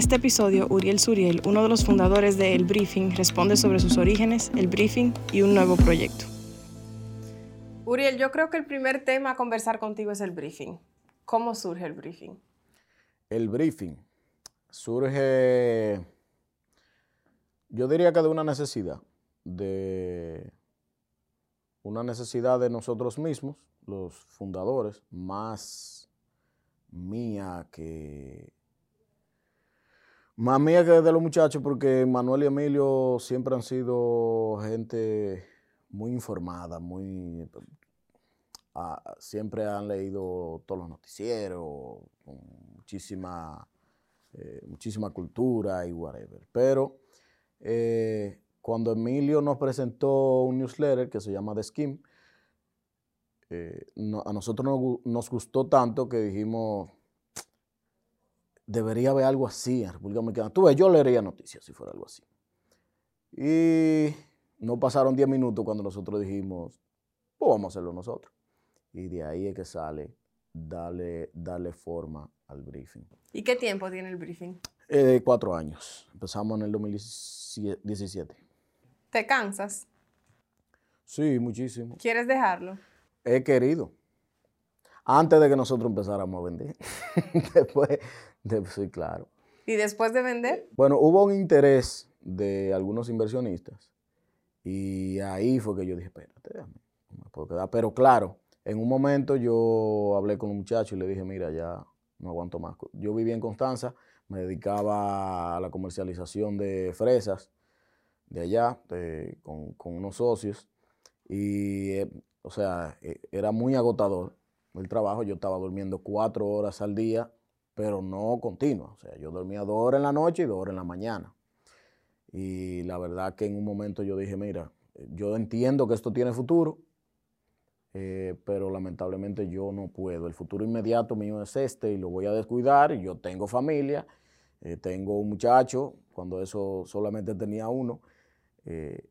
este episodio, Uriel Suriel, uno de los fundadores de El Briefing, responde sobre sus orígenes, el briefing y un nuevo proyecto. Uriel, yo creo que el primer tema a conversar contigo es el briefing. ¿Cómo surge el briefing? El briefing surge, yo diría que de una necesidad, de una necesidad de nosotros mismos, los fundadores, más mía que más mía que de los muchachos, porque Manuel y Emilio siempre han sido gente muy informada, muy ah, siempre han leído todos los noticieros, con muchísima, eh, muchísima cultura y whatever. Pero eh, cuando Emilio nos presentó un newsletter que se llama The Scheme, eh, a nosotros nos gustó tanto que dijimos, debería haber algo así en República Dominicana. Tú ves, yo leería noticias si fuera algo así. Y no pasaron 10 minutos cuando nosotros dijimos, pues vamos a hacerlo nosotros. Y de ahí es que sale darle, darle forma al briefing. ¿Y qué tiempo tiene el briefing? Eh, cuatro años. Empezamos en el 2017. ¿Te cansas? Sí, muchísimo. ¿Quieres dejarlo? He querido. Antes de que nosotros empezáramos a vender. Después, sí, claro. ¿Y después de vender? Bueno, hubo un interés de algunos inversionistas y ahí fue que yo dije, espérate, no me puedo quedar. Pero claro, en un momento yo hablé con un muchacho y le dije, mira, ya no aguanto más. Yo vivía en Constanza, me dedicaba a la comercialización de fresas de allá, con, unos socios, y, eh, o sea, eh, era muy agotador el trabajo. Yo estaba durmiendo cuatro horas al día pero no continua. O sea, yo dormía dos horas en la noche y dos horas en la mañana. Y la verdad que en un momento yo dije, mira, yo entiendo que esto tiene futuro, eh, pero lamentablemente yo no puedo. El futuro inmediato mío es este y lo voy a descuidar. Yo tengo familia, eh, tengo un muchacho, cuando eso solamente tenía uno. Eh,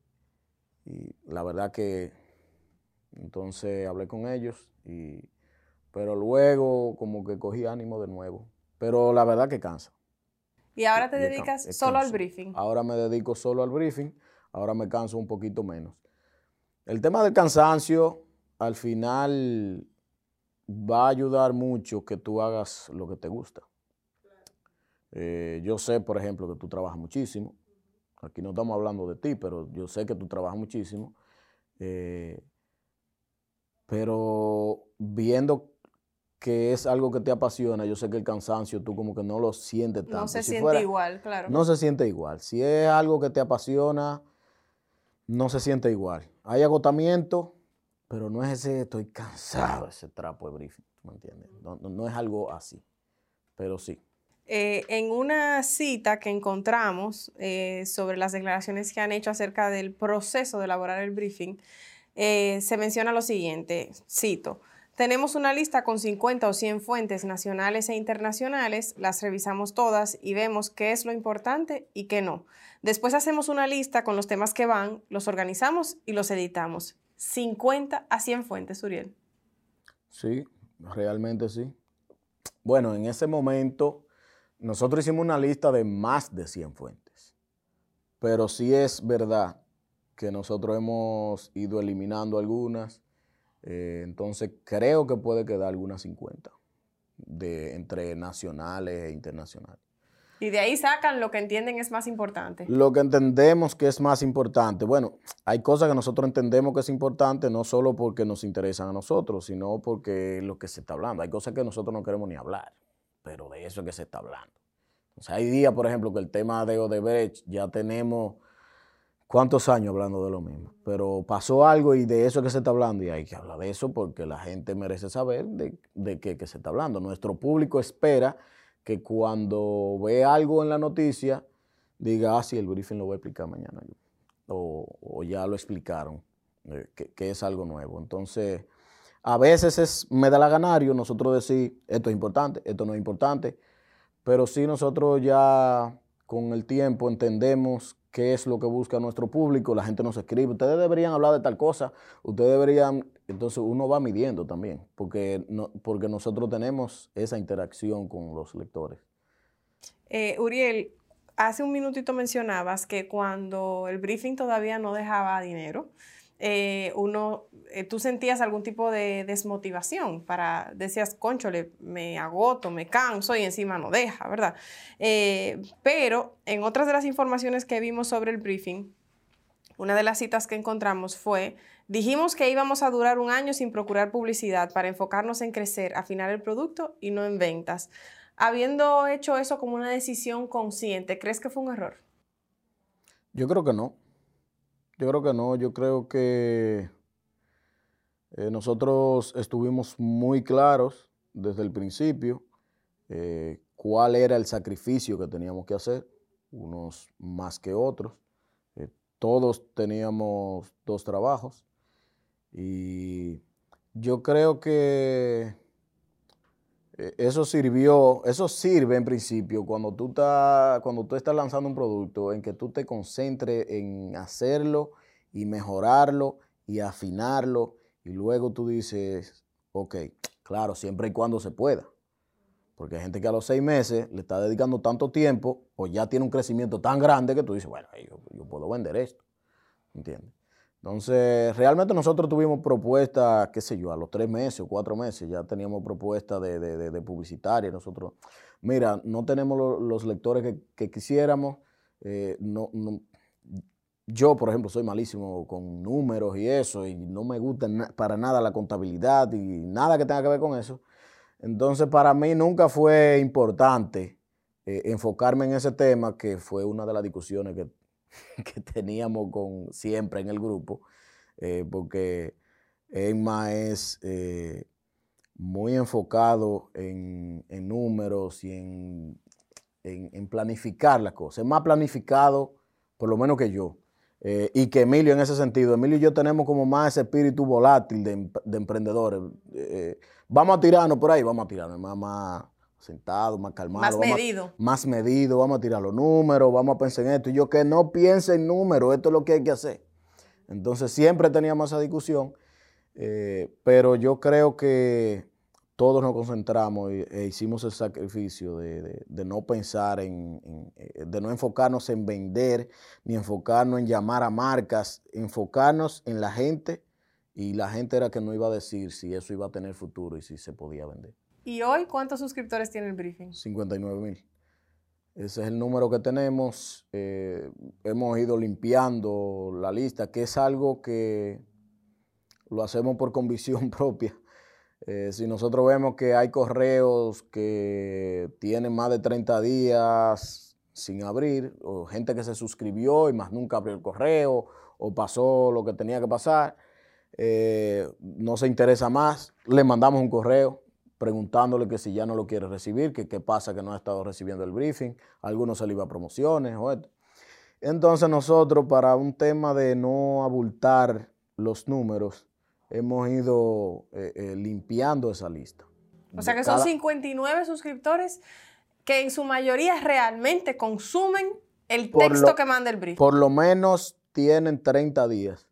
y la verdad que entonces hablé con ellos, y, pero luego como que cogí ánimo de nuevo. Pero la verdad que cansa. ¿Y ahora te dedicas solo al briefing? Ahora me dedico solo al briefing, ahora me canso un poquito menos. El tema del cansancio, al final, va a ayudar mucho que tú hagas lo que te gusta. Eh, yo sé, por ejemplo, que tú trabajas muchísimo. Aquí no estamos hablando de ti, pero yo sé que tú trabajas muchísimo. Eh, pero viendo que es algo que te apasiona, yo sé que el cansancio tú como que no lo sientes tanto. No se siente igual, claro. No se siente igual. Si es algo que te apasiona, no se siente igual. Hay agotamiento, pero no es ese estoy cansado, ese trapo de briefing, ¿me entiendes? No, es algo así, pero sí. Eh, en una cita que encontramos eh, sobre las declaraciones que han hecho acerca del proceso de elaborar el briefing, eh, se menciona lo siguiente, cito, tenemos una lista con 50 o 100 fuentes nacionales e internacionales, las revisamos todas y vemos qué es lo importante y qué no. Después hacemos una lista con los temas que van, los organizamos y los editamos. 50 a 100 fuentes, Uriel. Sí, realmente sí. Bueno, en ese momento nosotros hicimos una lista de más de 100 fuentes, pero sí es verdad que nosotros hemos ido eliminando algunas eh, entonces creo que puede quedar algunas 50 de, entre nacionales e internacionales. Y de ahí sacan lo que entienden es más importante. Lo que entendemos que es más importante. Bueno, hay cosas que nosotros entendemos que es importante no solo porque nos interesan a nosotros, sino porque es lo que se está hablando. Hay cosas que nosotros no queremos ni hablar, pero de eso es que se está hablando. O sea, hay días, por ejemplo, que el tema de Odebrecht ya tenemos cuántos años hablando de lo mismo. Pero pasó algo y de eso que se está hablando, y hay que hablar de eso porque la gente merece saber de, qué, se está hablando. Nuestro público espera que cuando ve algo en la noticia, diga, ah, sí, el briefing lo voy a explicar mañana. O, ya lo explicaron, eh, que, es algo nuevo. Entonces, a veces es me da la ganario nosotros decir, esto es importante, esto no es importante, pero sí nosotros ya con el tiempo entendemos qué es lo que busca nuestro público, la gente nos escribe, ustedes deberían hablar de tal cosa, ustedes deberían, entonces uno va midiendo también, porque, no, porque nosotros tenemos esa interacción con los lectores. Eh, Uriel, hace un minutito mencionabas que cuando el briefing todavía no dejaba dinero, eh, uno, eh, tú sentías algún tipo de desmotivación para, decías, conchole, me agoto, me canso y encima no deja, ¿verdad? pero en otras de las informaciones que vimos sobre el briefing, una de las citas que encontramos fue, dijimos que íbamos a durar un año sin procurar publicidad para enfocarnos en crecer, afinar el producto y no en ventas. Habiendo hecho eso como una decisión consciente, ¿crees que fue un error? Yo creo que no. Yo creo que no. Yo creo que eh, nosotros estuvimos muy claros desde el principio eh, cuál era el sacrificio que teníamos que hacer, unos más que otros todos teníamos dos trabajos y yo creo que eh, eso sirvió, eso sirve en principio cuando tú, estás, cuando tú estás lanzando un producto, en que tú te concentres en hacerlo y mejorarlo y afinarlo y luego tú dices, ok, claro, siempre y cuando se pueda. Porque hay gente que a los seis meses le está dedicando tanto tiempo o ya tiene un crecimiento tan grande que tú dices, bueno, yo, puedo vender esto. ¿Entiendes? Entonces, realmente nosotros tuvimos propuestas, qué sé yo, a los tres meses o cuatro meses ya teníamos propuestas de, de, publicitaria. Nosotros, mira, no tenemos los lectores que, quisiéramos. Eh, no, yo, por ejemplo, soy malísimo con números y eso, y no me gusta para nada la contabilidad y nada que tenga que ver con eso. Entonces, para mí nunca fue importante eh, enfocarme en ese tema, que fue una de las discusiones que, teníamos con, siempre en el grupo, eh, porque Emma es eh, muy enfocado en, números y en, en, planificar las cosas. Es más planificado, por lo menos que yo. y que Emilio en ese sentido, Emilio y yo tenemos como más ese espíritu volátil de, de emprendedores vamos a tirarnos por ahí, vamos a tirarnos más, más sentado, más calmado. Más medido. más medido, vamos a tirar los números, vamos a pensar en esto. Y yo que no piense en números, esto es lo que hay que hacer. Entonces siempre teníamos esa discusión, eh, pero yo creo que todos nos concentramos e, hicimos el sacrificio de, no pensar en, eh, de no enfocarnos en vender, ni enfocarnos en llamar a marcas, enfocarnos en la gente y la gente era que no iba a decir si eso iba a tener futuro y si se podía vender. ¿Y hoy cuántos suscriptores tiene el briefing? 59 mil. Ese es el número que tenemos. Eh, hemos ido limpiando la lista, que es algo que lo hacemos por convicción propia. Eh, si nosotros vemos que hay correos que tienen más de 30 días sin abrir, o gente que se suscribió y más nunca abrió el correo, o pasó lo que tenía que pasar, eh, no se interesa más, le mandamos un correo preguntándole que si ya no lo quiere recibir, que qué pasa que no ha estado recibiendo el briefing, algunos se le iba a promociones o Entonces nosotros para un tema de no abultar los números, hemos ido eh, eh, limpiando esa lista. O sea que son 59 suscriptores que en su mayoría realmente consumen el texto que manda el briefing. Por lo menos tienen 30 días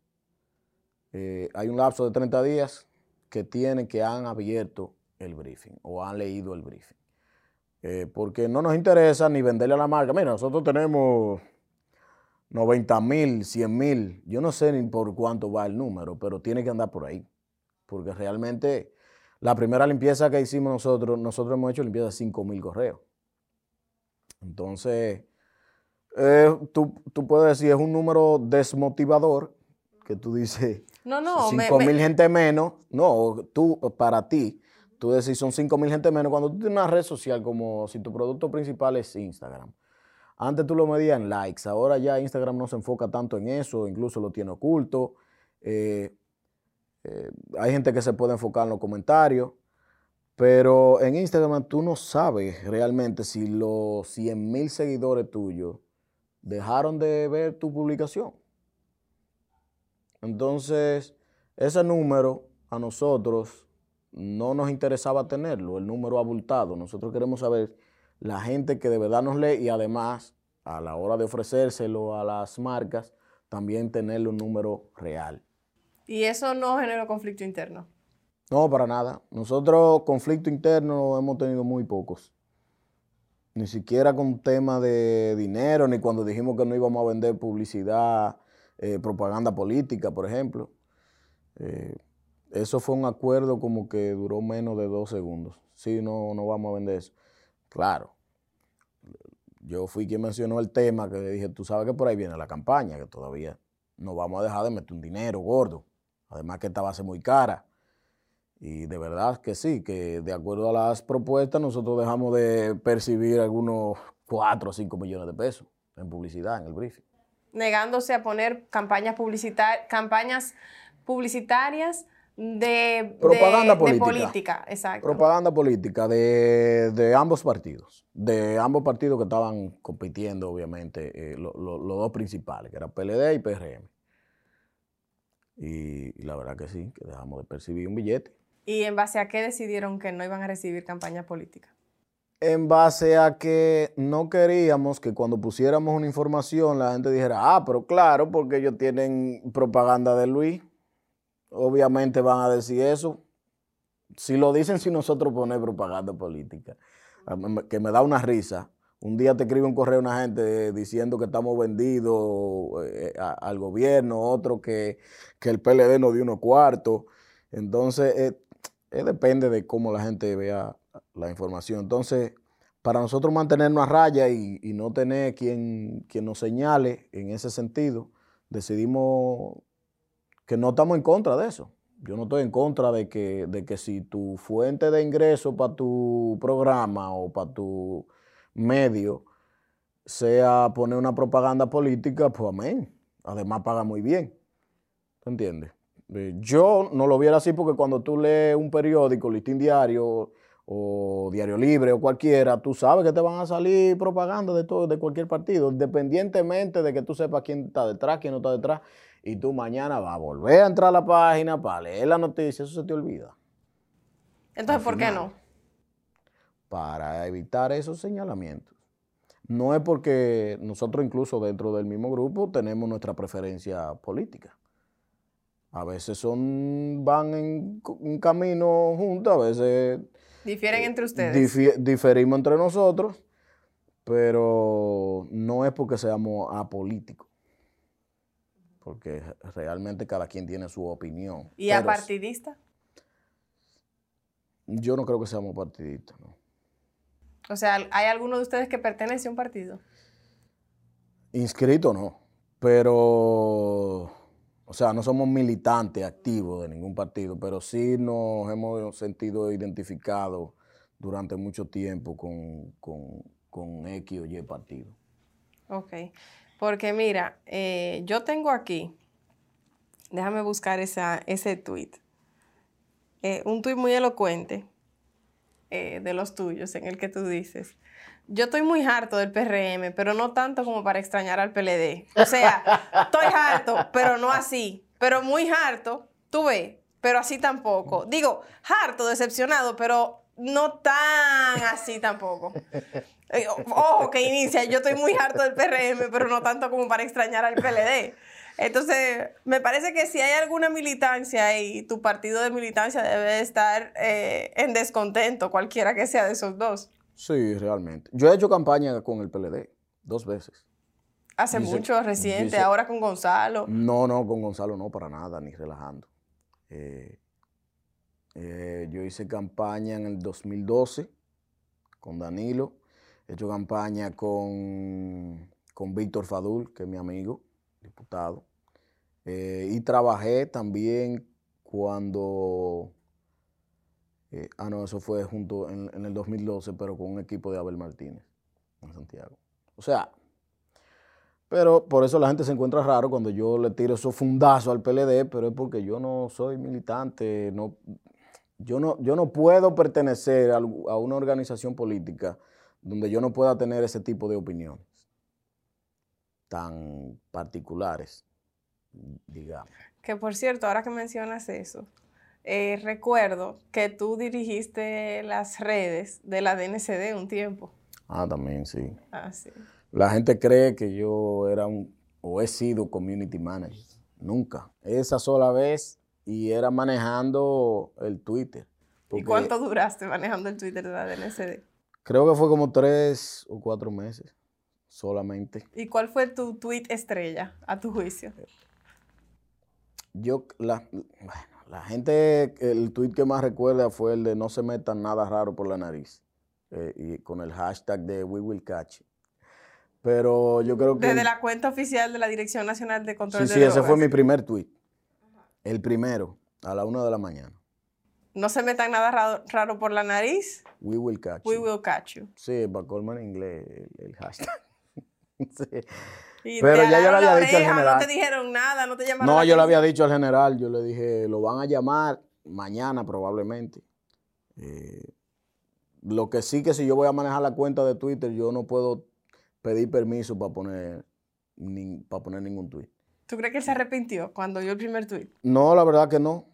eh, hay un lapso de 30 días que tienen que han abierto el briefing o han leído el briefing. Eh, porque no nos interesa ni venderle a la marca. Mira, nosotros tenemos 90 mil, 100 mil, yo no sé ni por cuánto va el número, pero tiene que andar por ahí. Porque realmente la primera limpieza que hicimos nosotros, nosotros hemos hecho limpieza de 5 mil correos. Entonces, eh, tú, tú puedes decir, es un número desmotivador que tú dices, no, no, 5 mil gente menos. No, tú, para ti, tú decís son 5 mil gente menos. Cuando tú tienes una red social como si tu producto principal es Instagram. Antes tú lo medías en likes, ahora ya Instagram no se enfoca tanto en eso, incluso lo tiene oculto. Eh, eh, hay gente que se puede enfocar en los comentarios, pero en Instagram tú no sabes realmente si los 100 mil seguidores tuyos dejaron de ver tu publicación. Entonces, ese número a nosotros no nos interesaba tenerlo, el número abultado. Nosotros queremos saber la gente que de verdad nos lee y además, a la hora de ofrecérselo a las marcas, también tenerlo un número real. ¿Y eso no generó conflicto interno? No, para nada. Nosotros conflicto interno hemos tenido muy pocos. ni siquiera con tema de dinero, ni cuando dijimos que no íbamos a vender publicidad, eh, propaganda política, por ejemplo. Eh, eso fue un acuerdo como que duró menos de dos segundos. Sí, no, no vamos a vender eso. Claro, yo fui quien mencionó el tema, que le dije, tú sabes que por ahí viene la campaña, que todavía no vamos a dejar de meter un dinero gordo. Además que esta va a muy cara. Y de verdad que sí, que de acuerdo a las propuestas nosotros dejamos de percibir algunos 4 o 5 millones de pesos en publicidad, en el briefing. Negándose a poner campañas, publicitar campañas publicitarias de, propaganda política. exacto. Propaganda política de, ambos partidos, de ambos partidos que estaban compitiendo, obviamente, eh, los dos principales, que eran PLD y PRM. Y, la verdad que sí, que dejamos de percibir un billete. ¿Y en base a qué decidieron que no iban a recibir campaña política? En base a que no queríamos que cuando pusiéramos una información la gente dijera, ah, pero claro, porque ellos tienen propaganda de Luis obviamente van a decir eso. Si lo dicen si nosotros ponemos propaganda política, que me da una risa. Un día te escribe un correo una gente diciendo que estamos vendidos eh, al gobierno, otro que, el PLD nos dio unos cuartos. Entonces, eh, eh, depende de cómo la gente vea la información. Entonces, para nosotros mantenernos a raya y, y no tener quien, quien nos señale en ese sentido, decidimos que no estamos en contra de eso. Yo no estoy en contra de que, de que si tu fuente de ingreso para tu programa o para tu medio sea poner una propaganda política, pues amén. Además paga muy bien. ¿Te entiendes? Eh, yo no lo viera así porque cuando tú lees un periódico, listín diario o diario libre o cualquiera, tú sabes que te van a salir propaganda de todo, de cualquier partido, independientemente de que tú sepas quién está detrás, quién no está detrás y tú mañana vas a volver a entrar a la página para leer la noticia, eso se te olvida. Entonces, ¿por qué no? Para evitar esos señalamientos. No es porque nosotros incluso dentro del mismo grupo tenemos nuestra preferencia política. A veces son, van en un camino juntos, a veces... Difieren entre ustedes. diferimos entre nosotros, pero no es porque seamos apolíticos porque realmente cada quien tiene su opinión. ¿Y a partidista? Yo no creo que seamos partidistas, ¿no? O sea, ¿hay alguno de ustedes que pertenece a un partido? Inscrito no, pero, o sea, no somos militantes activos de ningún partido, pero sí nos hemos sentido identificados durante mucho tiempo con, con, con X o Y partido. Ok. Porque mira, eh, yo tengo aquí, déjame buscar esa, ese tweet, eh, un tweet muy elocuente eh, de los tuyos en el que tú dices, yo estoy muy harto del PRM, pero no tanto como para extrañar al PLD. O sea, estoy harto, pero no así, pero muy harto, tú ves, pero así tampoco. Digo, harto, decepcionado, pero no tan así tampoco. Eh, ojo, que inicia, yo estoy muy harto del PRM, pero no tanto como para extrañar al PLD. Entonces, me parece que si hay alguna militancia y tu partido de militancia debe estar eh, en descontento, cualquiera que sea de esos dos. Sí, realmente. Yo he hecho campaña con el PLD dos veces. Hace mucho, reciente, ahora con Gonzalo. No, no, con Gonzalo no, para nada, ni relajando. Eh, yo hice campaña en el 2012 con Danilo He hecho campaña con, con Víctor Fadul, que es mi amigo, diputado. Eh, y trabajé también cuando, eh, ah no, eso fue junto en, en, el 2012, pero con un equipo de Abel Martínez en Santiago. O sea, pero por eso la gente se encuentra raro cuando yo le tiro esos fundazos al PLD, pero es porque yo no soy militante, no, yo, no, yo no puedo pertenecer a, a una organización política donde yo no pueda tener ese tipo de opiniones tan particulares, digamos. Que por cierto, ahora que mencionas eso, eh, recuerdo que tú dirigiste las redes de la DNCD un tiempo. Ah, también, sí. Ah, sí. La gente cree que yo era un, o he sido community manager. Nunca. Esa sola vez y era manejando el Twitter. ¿Y cuánto duraste manejando el Twitter de la DNCD? Creo que fue como tres o cuatro meses solamente. ¿Y cuál fue tu tweet estrella, a tu juicio? Yo, la, bueno, la gente, el tweet que más recuerda fue el de no se metan nada raro por la nariz. eh, y con el hashtag de We Will Catch. Pero yo creo que... Desde la cuenta oficial de la Dirección Nacional de Control Sí, de sí, ese Drogas. fue mi primer tweet. El primero, a la una de la mañana. No se metan nada raro, raro por la nariz, We will catch. we you. will catch you. Sí, para colmo en inglés, el, el hashtag. Sí. Y Pero ya yo le había dicho al oreja, general. No te dijeron nada, no te llamaron No, yo le había dicho al general, yo le dije, lo van a llamar mañana probablemente. Eh, lo que sí que si yo voy a manejar la cuenta de Twitter, yo no puedo pedir permiso para poner, para poner ningún tweet. ¿Tú crees que él se arrepintió cuando vio el primer tweet? No, la verdad que no.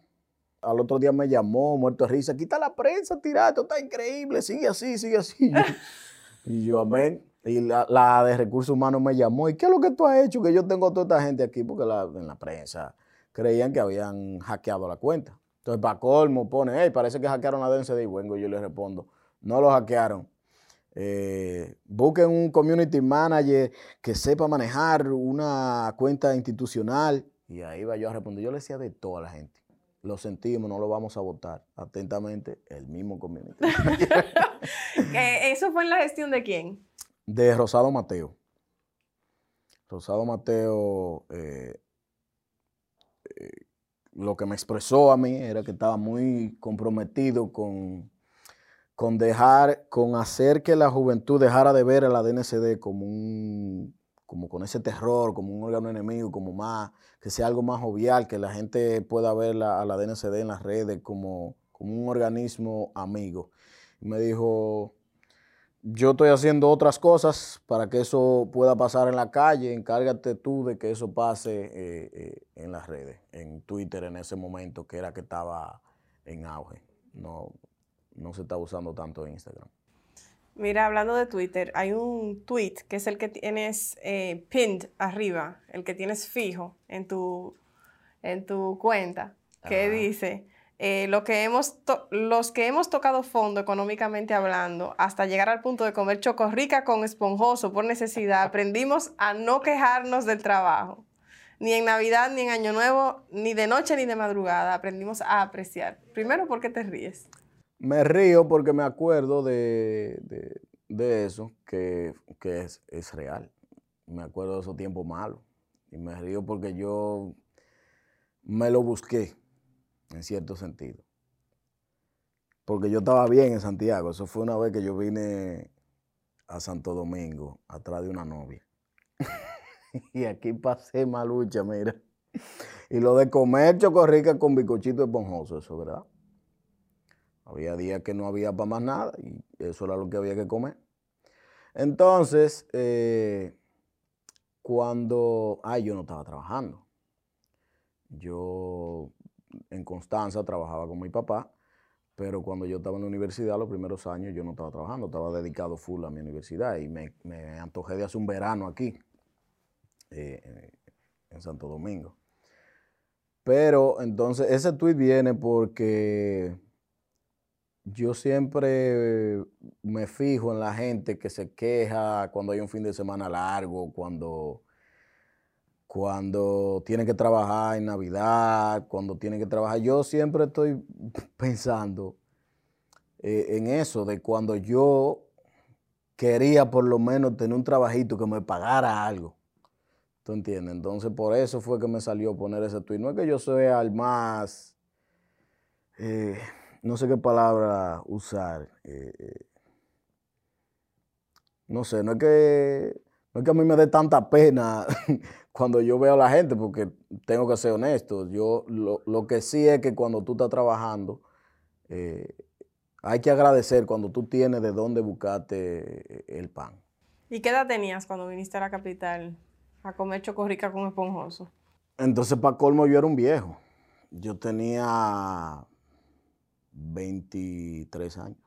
Al otro día me llamó, muerto de risa, quita la prensa, tira, esto está increíble, sigue así, sigue así. y yo, amén. Y la, la de recursos humanos me llamó, ¿y qué es lo que tú has hecho? Que yo tengo a toda esta gente aquí, porque la- en la prensa creían que habían hackeado la cuenta. Entonces, para colmo, pone, hey, parece que hackearon la DNCD. Y bueno, yo le respondo, no lo hackearon. Eh, busquen un community manager que sepa manejar una cuenta institucional. Y ahí va yo a responder. Yo le decía de toda la gente. Lo sentimos, no lo vamos a votar. Atentamente, el mismo community. ¿Eso fue en la gestión de quién? de Rosado Mateo. Rosado Mateo, eh, eh, lo que me expresó a mí era que estaba muy comprometido con, con dejar, con hacer que la juventud dejara de ver a la DNCD como un, como con ese terror, como un órgano enemigo, como más, que sea algo más jovial, que la gente pueda ver a la DNCD en las redes como, como un organismo amigo. Y me dijo, yo estoy haciendo otras cosas para que eso pueda pasar en la calle. Encárgate tú de que eso pase eh, eh, en las redes, en Twitter en ese momento, que era que estaba en auge. No, no se está usando tanto Instagram. Mira, hablando de Twitter, hay un tweet que es el que tienes eh, pinned arriba, el que tienes fijo en tu, en tu cuenta, que dice, eh, lo que hemos los que hemos tocado fondo económicamente hablando, hasta llegar al punto de comer chocorrica con esponjoso por necesidad, aprendimos a no quejarnos del trabajo. Ni en Navidad, ni en Año Nuevo, ni de noche, ni de madrugada, aprendimos a apreciar. Primero, ¿por qué te ríes? Me río porque me acuerdo de, de- eso, que, que es, es real. Me acuerdo de esos tiempos malos. Y me río porque yo me lo busqué, en cierto sentido. Porque yo estaba bien en Santiago. Eso fue una vez que yo vine a Santo Domingo, atrás de una novia. y aquí pasé malucha, mira. Y lo de comer chocorrica con bicochito esponjoso, eso, ¿verdad? Había días que no había para más nada y eso era lo que había que comer. Entonces, eh, cuando, ay, yo no estaba trabajando. Yo en Constanza trabajaba con mi papá, pero cuando yo estaba en la universidad, los primeros años, yo no estaba trabajando, estaba dedicado full a mi universidad y me, antojé de hacer un verano aquí, eh, en Santo Domingo. Pero entonces ese tweet viene porque yo siempre me fijo en la gente que se queja cuando hay un fin de semana largo, cuando, cuando tiene que trabajar en Navidad, cuando tiene que trabajar. Yo siempre estoy pensando eh, en eso, de cuando yo quería por lo menos tener un trabajito que me pagara algo. ¿Tú entiendes? Entonces por eso fue que me salió poner ese tweet. No es que yo sea el más... eh, no sé qué palabra usar. eh, eh, no sé, no es que no es que a mí me dé tanta pena cuando yo veo a la gente, porque tengo que ser honesto. Yo lo, lo que sí es que cuando tú estás trabajando, eh, hay que agradecer cuando tú tienes de dónde buscarte el pan. ¿Y qué edad tenías cuando viniste a la capital a comer chocorrica con esponjoso? Entonces, para colmo, yo era un viejo. Yo tenía 23 años.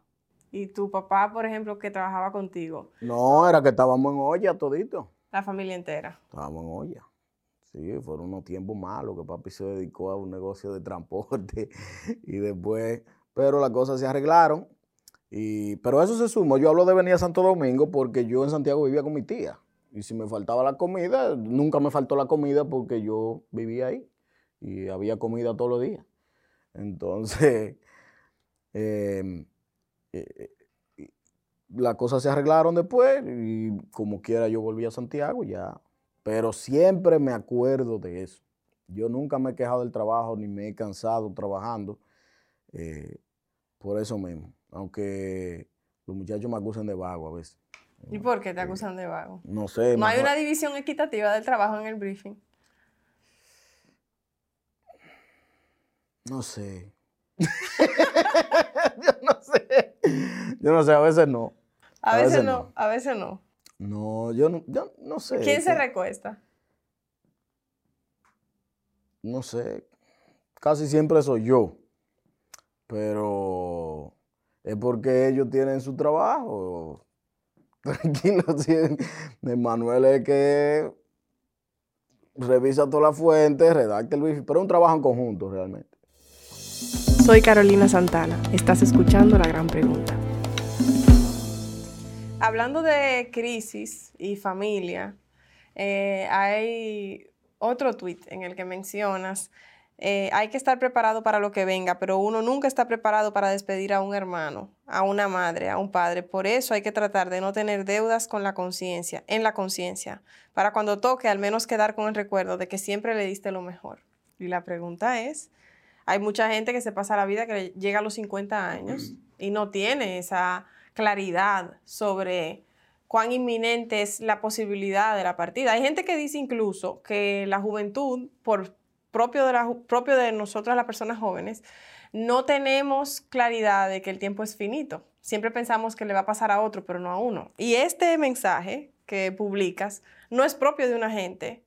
Y tu papá, por ejemplo, que trabajaba contigo, No, era que estábamos en olla todito. la familia entera. Estábamos en olla. Sí, fueron unos tiempos malos que papi se dedicó a un negocio de transporte y después, pero las cosas se arreglaron Y, pero eso se sumó. Yo hablo de venir a Santo Domingo porque yo en Santiago vivía con mi tía. Y si me faltaba la comida, nunca me faltó la comida porque yo vivía ahí. Y había comida todos los días. Entonces, eh, eh, las cosas se arreglaron después y como quiera yo volví a Santiago ya. Pero siempre me acuerdo de eso. Yo nunca me he quejado del trabajo ni me he cansado trabajando eh, por eso mismo. Aunque los muchachos me acusan de vago a veces. ¿Y por qué te acusan de vago? No sé. No hay una división equitativa del trabajo en el briefing. No sé. yo no sé. Yo no sé, a veces no. A, veces, no, a veces no. No, yo no, yo no sé. ¿Quién se recuesta? No sé. Casi siempre soy yo. Pero es porque ellos tienen su trabajo. Tranquilo, Manuel es que revisa toda la fuente, redacta el wifi, pero es un trabajo en conjunto realmente. Soy Carolina Santana, estás escuchando La Gran Pregunta. Hablando de crisis y familia, eh, hay otro tweet en el que mencionas eh, hay que estar preparado para lo que venga, pero uno nunca está preparado para despedir a un hermano, a una madre, a un padre. Por eso hay que tratar de no tener deudas con la conciencia, en la conciencia, para cuando toque al menos quedar con el recuerdo de que siempre le diste lo mejor. Y la pregunta es, hay mucha gente que se pasa la vida que llega a los 50 años y no tiene esa claridad sobre cuán inminente es la posibilidad de la partida. Hay gente que dice incluso que la juventud, por propio de, la, propio de nosotros, las personas jóvenes, no tenemos claridad de que el tiempo es finito. Siempre pensamos que le va a pasar a otro, pero no a uno. Y este mensaje que publicas no es propio de una gente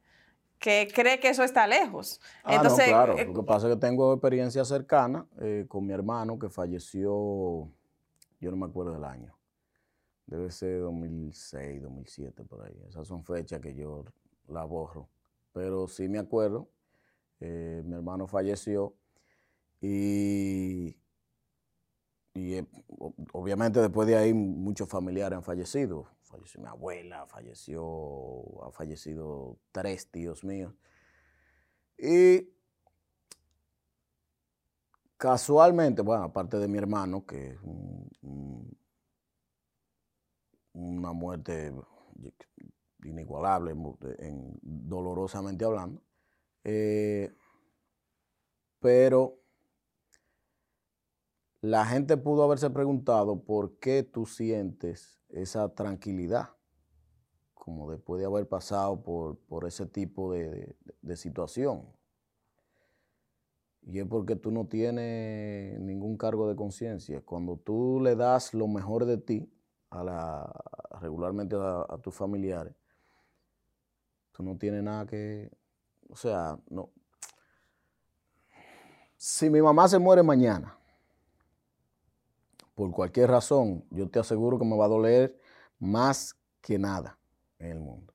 que cree que eso está lejos. Ah, Entonces, claro. Eh, Lo que pasa es que tengo experiencia cercana eh, con mi hermano que falleció, yo no me acuerdo del año. Debe ser 2006, 2007, por ahí. Esas son fechas que yo la borro. Pero sí me acuerdo eh, mi hermano falleció y, eh, obviamente después de ahí muchos familiares han fallecido. Falleció mi abuela, falleció, ha fallecido tres tíos míos. Y casualmente, bueno, aparte de mi hermano, que es una muerte inigualable, dolorosamente hablando, eh, pero la gente pudo haberse preguntado por qué tú sientes esa tranquilidad, como después de haber pasado por, ese tipo de, situación. Y es porque tú no tienes ningún cargo de conciencia. Cuando tú le das lo mejor de ti a la, regularmente a, a tus familiares, tú no tienes nada que, o sea, no. Si mi mamá se muere mañana, por cualquier razón, yo te aseguro que me va a doler más que nada en el mundo.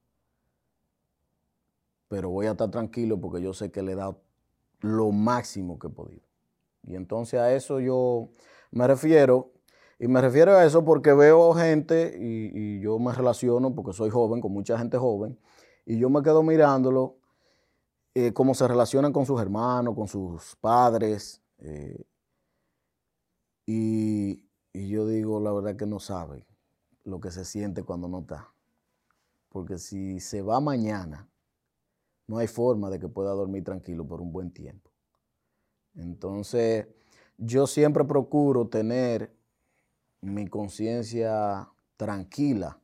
Pero voy a estar tranquilo porque yo sé que le he dado lo máximo que he podido. Y entonces a eso yo me refiero, y me refiero a eso porque veo gente y, yo me relaciono, porque soy joven, con mucha gente joven, y yo me quedo mirándolo eh, cómo se relacionan con sus hermanos, con sus padres. Eh, y, yo digo, la verdad que no sabe lo que se siente cuando no está. Porque si se va mañana, no hay forma de que pueda dormir tranquilo por un buen tiempo. Entonces, yo siempre procuro tener mi conciencia tranquila,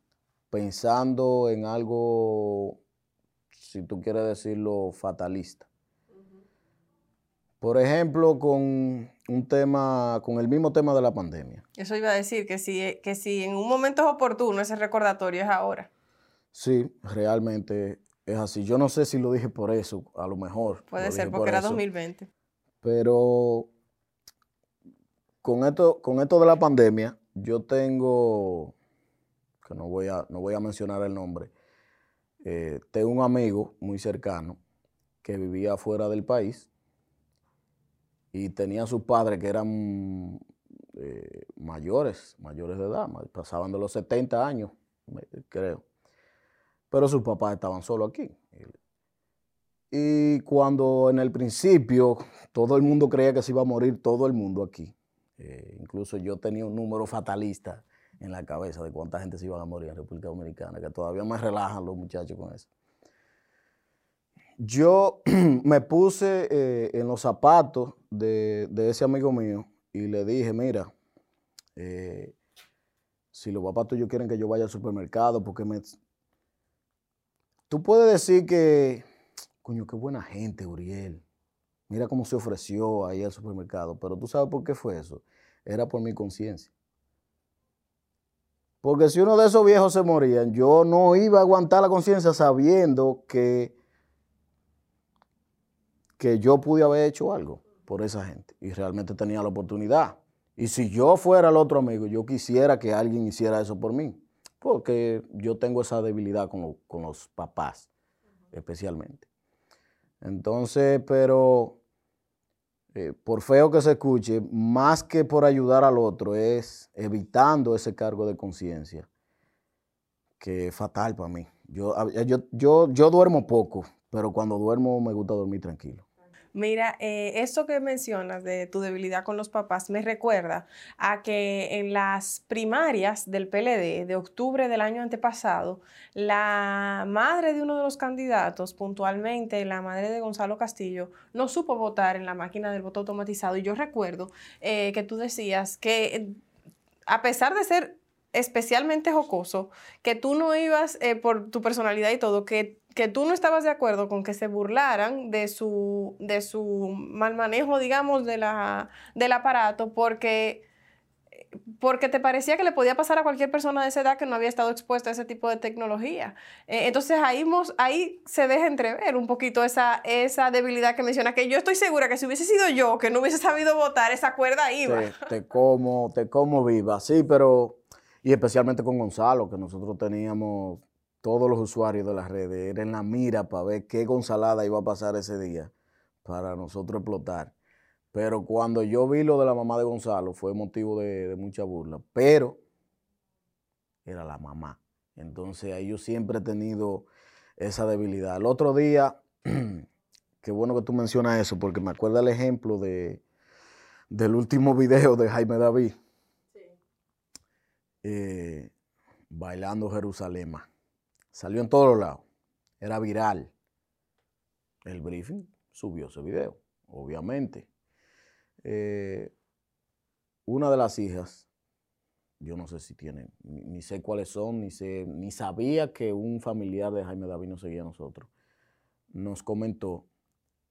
pensando en algo si tú quieres decirlo, fatalista. Por ejemplo, con un tema, con el mismo tema de la pandemia. Eso iba a decir, que si, que si en un momento es oportuno ese recordatorio es ahora. Sí, realmente es así. Yo no sé si lo dije por eso, a lo mejor. Puede ser, porque era 2020. Pero con esto, con esto de la pandemia, yo tengo, que no voy a, no voy a mencionar el nombre, eh, tengo un amigo muy cercano que vivía fuera del país y tenía a sus padres que eran eh, mayores, mayores de edad, pasaban de los 70 años, creo. Pero sus papás estaban solo aquí. Y cuando en el principio todo el mundo creía que se iba a morir todo el mundo aquí, eh, incluso yo tenía un número fatalista en la cabeza de cuánta gente se iba a morir en República Dominicana, que todavía me relajan los muchachos con eso. Yo me puse eh, en los zapatos de, ese amigo mío y le dije, mira, eh, si los papás tuyos quieren que yo vaya al supermercado, porque me... Tú puedes decir que, coño, qué buena gente, Uriel. Mira cómo se ofreció ahí al supermercado, pero tú sabes por qué fue eso. Era por mi conciencia. Porque si uno de esos viejos se morían, yo no iba a aguantar la conciencia sabiendo que que yo pude haber hecho algo por esa gente y realmente tenía la oportunidad. Y si yo fuera el otro amigo, yo quisiera que alguien hiciera eso por mí, porque yo tengo esa debilidad con, los papás, especialmente. Entonces, pero eh, por feo que se escuche, más que por ayudar al otro, es evitando ese cargo de conciencia, que es fatal para mí. Yo, yo, yo, yo duermo poco, pero cuando duermo me gusta dormir tranquilo. Mira, eh, esto que mencionas de tu debilidad con los papás me recuerda a que en las primarias del PLD de octubre del año antepasado, la madre de uno de los candidatos, puntualmente la madre de Gonzalo Castillo, no supo votar en la máquina del voto automatizado. Y yo recuerdo eh, que tú decías que eh, a pesar de ser especialmente jocoso, que tú no ibas por tu personalidad y todo, que que tú no estabas de acuerdo con que se burlaran de su, de su mal manejo, digamos, de la, del aparato, porque, porque te parecía que le podía pasar a cualquier persona de esa edad que no había estado expuesta a ese tipo de tecnología. Eh, entonces ahí, ahí se deja entrever un poquito esa, esa debilidad que menciona, que yo estoy segura que si hubiese sido yo, que no hubiese sabido votar, esa cuerda iba. Te, te como, te como viva, sí, pero, y especialmente con Gonzalo, que nosotros teníamos todos los usuarios de las redes eran en la mira para ver qué Gonzalada iba a pasar ese día para nosotros explotar. Pero cuando yo vi lo de la mamá de Gonzalo fue motivo de, mucha burla. Pero era la mamá. Entonces ahí yo siempre he tenido esa debilidad. El otro día, qué bueno que tú mencionas eso, porque me acuerda el ejemplo de, del último video de Jaime David. Sí. Eh, bailando Jerusalén. Salió en todos lados. Era viral. El briefing subió ese video, obviamente. Eh, una de las hijas, yo no sé si tienen, ni, sé cuáles son, ni, sé, ni sabía que un familiar de Jaime David nos seguía a nosotros, nos comentó,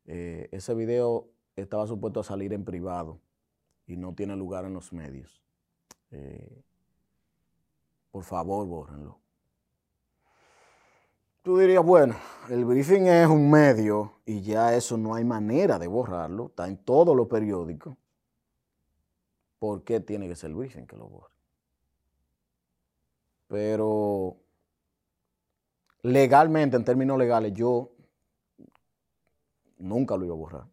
eh, ese video estaba supuesto a salir en privado y no tiene lugar en los medios. Eh, por favor, bórrenlo tú dirías, bueno, el briefing es un medio y ya eso no hay manera de borrarlo, está en todos los periódicos. ¿Por qué tiene que ser el briefing que lo borre? Pero legalmente, en términos legales, yo nunca lo iba a borrar.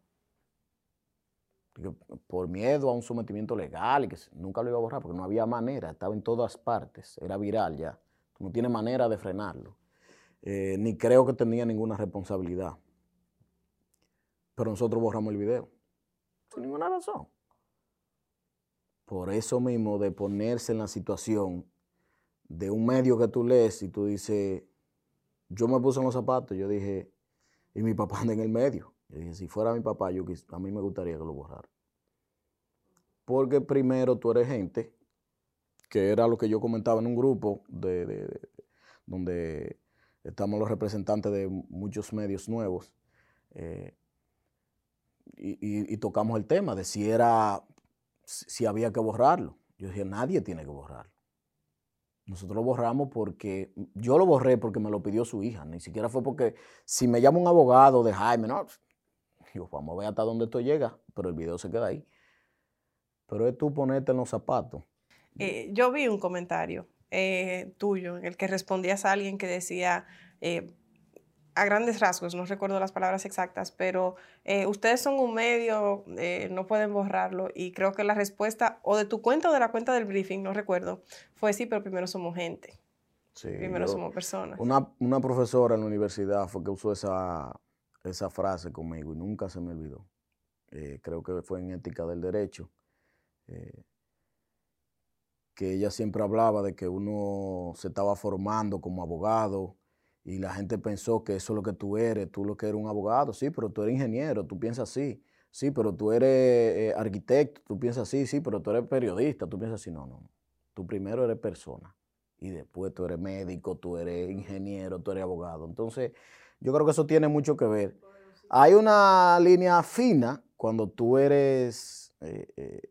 Por miedo a un sometimiento legal y que nunca lo iba a borrar porque no había manera, estaba en todas partes, era viral ya. No tiene manera de frenarlo. Eh, ni creo que tenía ninguna responsabilidad. Pero nosotros borramos el video. Sin ninguna razón. Por eso mismo, de ponerse en la situación de un medio que tú lees y tú dices, yo me puse en los zapatos, yo dije, y mi papá anda en el medio. Yo dije, si fuera mi papá, yo, a mí me gustaría que lo borrara. Porque primero tú eres gente, que era lo que yo comentaba en un grupo de donde estamos los representantes de muchos medios nuevos, eh, y, tocamos el tema de si era, si había que borrarlo. Yo dije, nadie tiene que borrarlo. Nosotros lo borramos porque, yo lo borré porque me lo pidió su hija, ni siquiera fue porque, si me llama un abogado de Jaime, no, digo, vamos a ver hasta dónde esto llega, pero el video se queda ahí. Pero es tú ponerte en los zapatos. Eh, yo vi un comentario eh, tuyo en el que respondías a alguien que decía, eh, a grandes rasgos, no recuerdo las palabras exactas, pero eh, ustedes son un medio, eh, no pueden borrarlo y creo que la respuesta o de tu cuenta o de la cuenta del briefing, no recuerdo, fue sí, pero primero somos gente. Sí, primero somos personas. Una, profesora en la universidad fue que usó esa, esa frase conmigo y nunca se me olvidó. Eh, creo que fue en ética del derecho, que ella siempre hablaba de que uno se estaba formando como abogado y la gente pensó que eso es lo que tú eres, tú lo que eres un abogado, sí, pero tú eres ingeniero, tú piensas así, sí, pero tú eres eh, arquitecto, tú piensas así, sí, pero tú eres periodista, tú piensas así, no, no, tú primero eres persona y después tú eres médico, tú eres ingeniero, tú eres abogado. Entonces, yo creo que eso tiene mucho que ver. Hay una línea fina cuando tú eres eh, eh,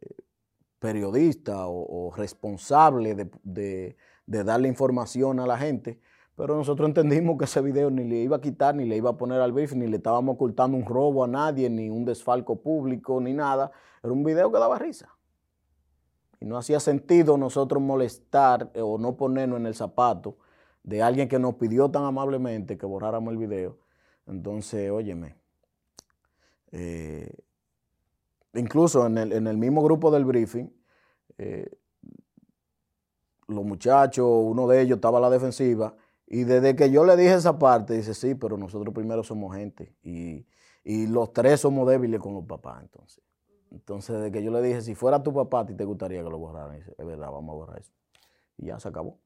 periodista o, responsable de, de darle información a la gente, pero nosotros entendimos que ese video ni le iba a quitar, ni le iba a poner al brief, ni le estábamos ocultando un robo a nadie, ni un desfalco público, ni nada. Era un video que daba risa. Y no hacía sentido nosotros molestar eh, o no ponernos en el zapato de alguien que nos pidió tan amablemente que borráramos el video. Entonces, óyeme, eh, incluso en el, mismo grupo del briefing, eh, los muchachos, uno de ellos estaba a la defensiva y desde que yo le dije esa parte, dice, sí, pero nosotros primero somos gente y, los tres somos débiles con los papás, entonces. Entonces, desde que yo le dije, si fuera tu papá, a ti te gustaría que lo borraran. dice, es verdad, vamos a borrar eso. Y ya se acabó.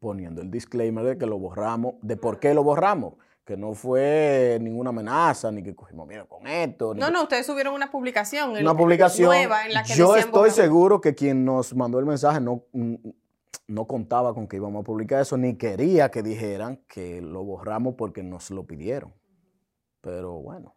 Poniendo el disclaimer de que lo borramos, de por qué lo borramos. Que no fue ninguna amenaza, ni que cogimos miedo con esto. no, no, ustedes subieron una publicación. Una publicación nueva en la que Yo estoy seguro que quien nos mandó el mensaje no no contaba con que íbamos a publicar eso, ni quería que dijeran que lo borramos porque nos lo pidieron. Pero bueno,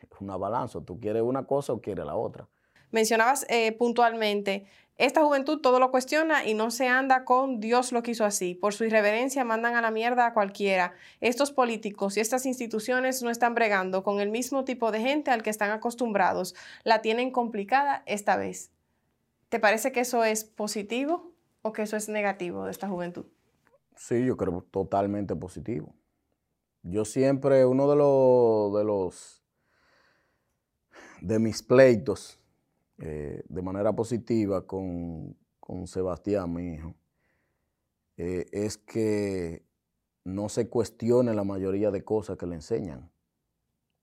es una balanza. Tú quieres una cosa o quieres la otra. Mencionabas eh, puntualmente, esta juventud todo lo cuestiona y no se anda con Dios lo quiso así. Por su irreverencia mandan a la mierda a cualquiera. Estos políticos y estas instituciones no están bregando con el mismo tipo de gente al que están acostumbrados. La tienen complicada esta vez. ¿Te parece que eso es positivo? o que eso es negativo de esta juventud? Sí, yo creo totalmente positivo. Yo siempre, uno de los, de los, de mis pleitos eh, de manera positiva con, Sebastián, mi hijo, eh, es que no se cuestione la mayoría de cosas que le enseñan,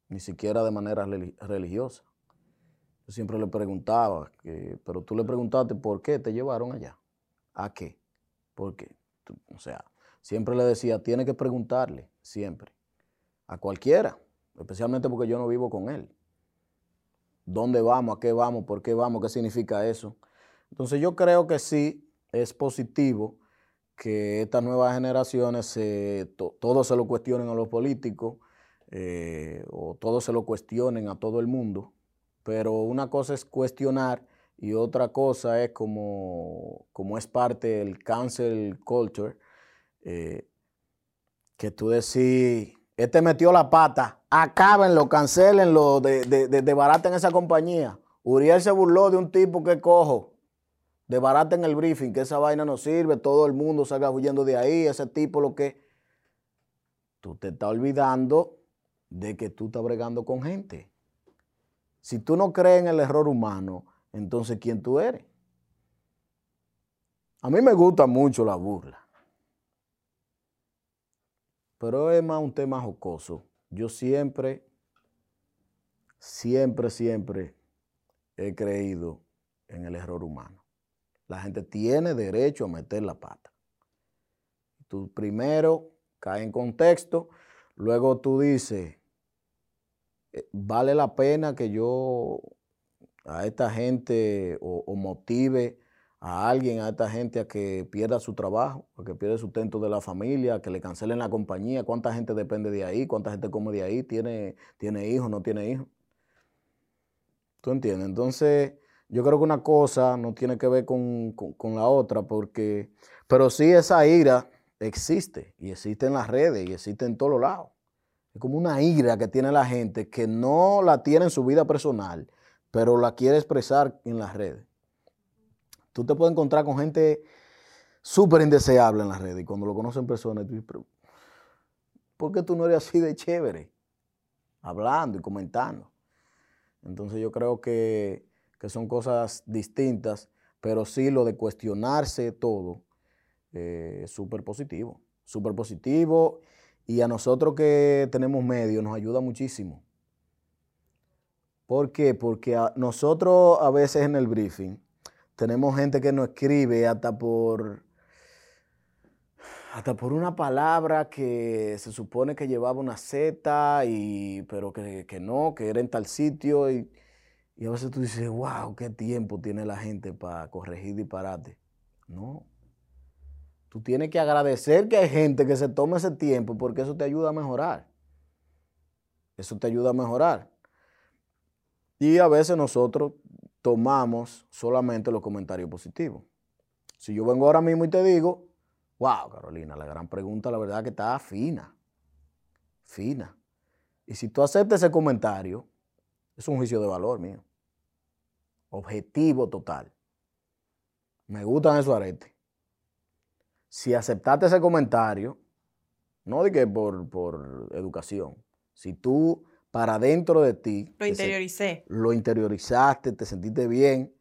ni siquiera de manera religiosa. Yo siempre le preguntaba, pero tú le preguntaste por qué te llevaron allá. ¿A qué? Porque, o sea, siempre le decía, tiene que preguntarle, siempre, a cualquiera, especialmente porque yo no vivo con él. ¿Dónde vamos? ¿A qué vamos? ¿Por qué vamos? ¿Qué significa eso? Entonces yo creo que sí es positivo que estas nuevas generaciones se, todo se lo cuestionen a los políticos eh, o todos se lo cuestionen a todo el mundo, pero una cosa es cuestionar y otra cosa es como, como es parte del cancel culture, eh, que tú decís, este metió la pata, acábenlo, cancelenlo, de, de, de, en esa compañía. Uriel se burló de un tipo que cojo, de barata en el briefing, que esa vaina no sirve, todo el mundo salga huyendo de ahí, ese tipo lo que... Tú te estás olvidando de que tú estás bregando con gente. Si tú no crees en el error humano, entonces ¿quién tú eres? A mí me gusta mucho la burla, pero es más un tema jocoso. Yo siempre, siempre, siempre he creído en el error humano. La gente tiene derecho a meter la pata. Tú primero caes en contexto, luego tú dices, eh, vale la pena que yo a esta gente o, motive a alguien, a esta gente a que pierda su trabajo, a que pierda el sustento de la familia, a que le cancelen la compañía, cuánta gente depende de ahí, cuánta gente come de ahí, tiene, tiene hijos, no tiene hijos. ¿Tú entiendes? Entonces, yo creo que una cosa no tiene que ver con, con la otra, porque, pero sí esa ira existe, y existe en las redes, y existe en todos lados. Es como una ira que tiene la gente que no la tiene en su vida personal, pero la quiere expresar en las redes. Tú te puedes encontrar con gente súper indeseable en las redes y cuando lo conocen en persona, ¿Por qué tú no eres así de chévere? Hablando y comentando. Entonces yo creo que, son cosas distintas, pero sí lo de cuestionarse todo eh, es súper positivo, súper positivo y a nosotros que tenemos medios nos ayuda muchísimo. ¿Por qué? Porque nosotros a veces en el briefing tenemos gente que nos escribe hasta por hasta por una palabra que se supone que llevaba una Z, y, pero que, no, que era en tal sitio. Y, a veces tú dices, wow, qué tiempo tiene la gente para corregir disparate. No. Tú tienes que agradecer que hay gente que se tome ese tiempo porque eso te ayuda a mejorar. Eso te ayuda a mejorar. Y a veces nosotros tomamos solamente los comentarios positivos. Si yo vengo ahora mismo y te digo, wow, Carolina, la gran pregunta, la verdad que está fina, fina. Y si tú aceptas ese comentario, es un juicio de valor mío. Objetivo total. Me gustan esos aretes. Si aceptaste ese comentario, no de que por, por educación, si tú para dentro de ti. Lo interioricé. lo interiorizaste, te sentiste bien.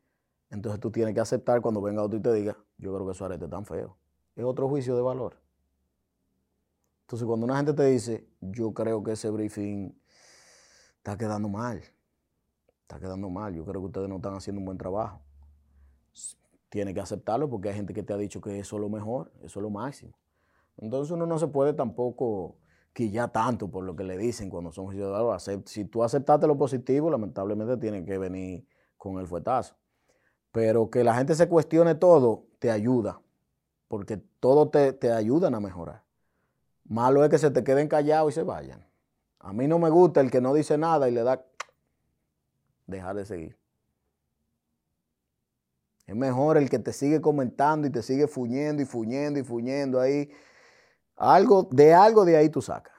Entonces tú tienes que aceptar cuando venga otro y te diga, yo creo que eso arete tan feo. Es otro juicio de valor. Entonces cuando una gente te dice, yo creo que ese briefing está quedando mal, está quedando mal, yo creo que ustedes no están haciendo un buen trabajo. Tienes que aceptarlo porque hay gente que te ha dicho que eso es lo mejor, eso es lo máximo. Entonces uno no se puede tampoco que ya tanto por lo que le dicen cuando son ciudadanos. Si tú aceptaste lo positivo, lamentablemente tiene que venir con el fuetazo. Pero que la gente se cuestione todo, te ayuda, porque todo te, te ayudan a mejorar. Malo es que se te queden callados y se vayan. A mí no me gusta el que no dice nada y le da dejar de seguir. Es mejor el que te sigue comentando y te sigue fuñendo y fuñendo y fuñendo ahí algo, de algo de ahí tú sacas.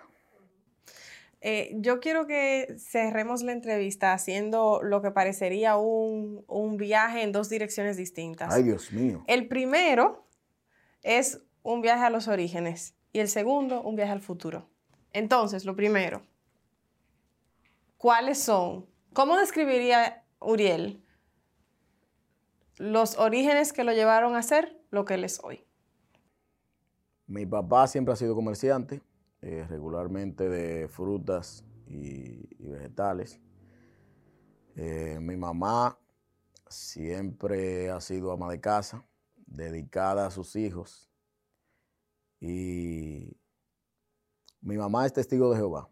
Eh, yo quiero que cerremos la entrevista haciendo lo que parecería un, un, viaje en dos direcciones distintas. Ay, Dios mío. El primero es un viaje a los orígenes y el segundo un viaje al futuro. Entonces, lo primero, ¿cuáles son? ¿Cómo describiría Uriel los orígenes que lo llevaron a ser lo que él es hoy? Mi papá siempre ha sido comerciante, eh, regularmente de frutas y, vegetales. Eh, mi mamá siempre ha sido ama de casa, dedicada a sus hijos. Y mi mamá es testigo de Jehová.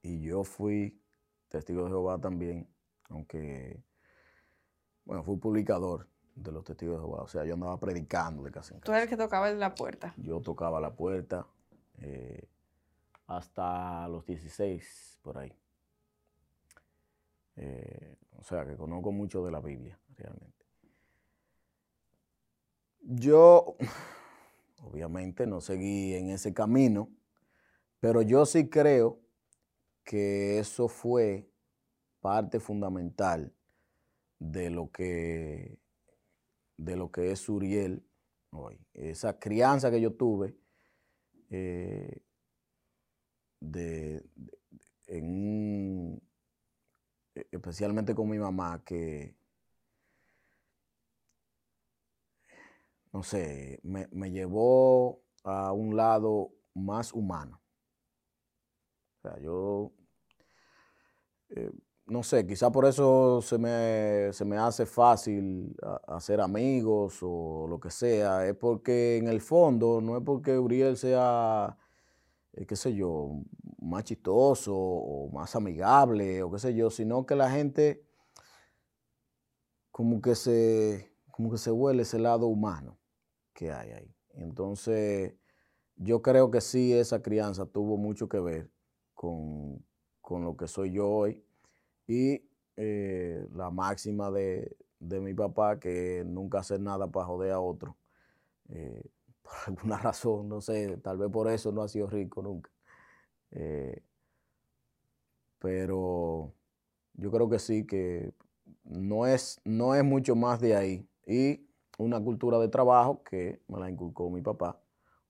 Y yo fui testigo de Jehová también, aunque, bueno, fui publicador de los testigos de Jehová. O sea, yo andaba predicando de casa en casa. ¿Tú eres el que tocaba la puerta? Yo tocaba la puerta eh, hasta los 16, por ahí. Eh, o sea, que conozco mucho de la Biblia, realmente. Yo, obviamente, no seguí en ese camino, pero yo sí creo que eso fue parte fundamental de lo que de lo que es Uriel hoy. Esa crianza que yo tuve, eh, de, en e, especialmente con mi mamá, que, no sé, me, llevó a un lado más humano. O sea, yo eh, no sé, quizá por eso se me, se me hace fácil hacer amigos o lo que sea. Es porque en el fondo, no es porque Uriel sea, eh, qué sé yo, más chistoso o más amigable o qué sé yo, sino que la gente como que se, como que se huele ese lado humano que hay ahí. Entonces, yo creo que sí, esa crianza tuvo mucho que ver con, con lo que soy yo hoy y eh, la máxima de, mi papá, que nunca hacer nada para joder a otro. Eh, por alguna razón, no sé, tal vez por eso no ha sido rico nunca. Eh, pero yo creo que sí, que no es, no es mucho más de ahí. Y una cultura de trabajo que me la inculcó mi papá,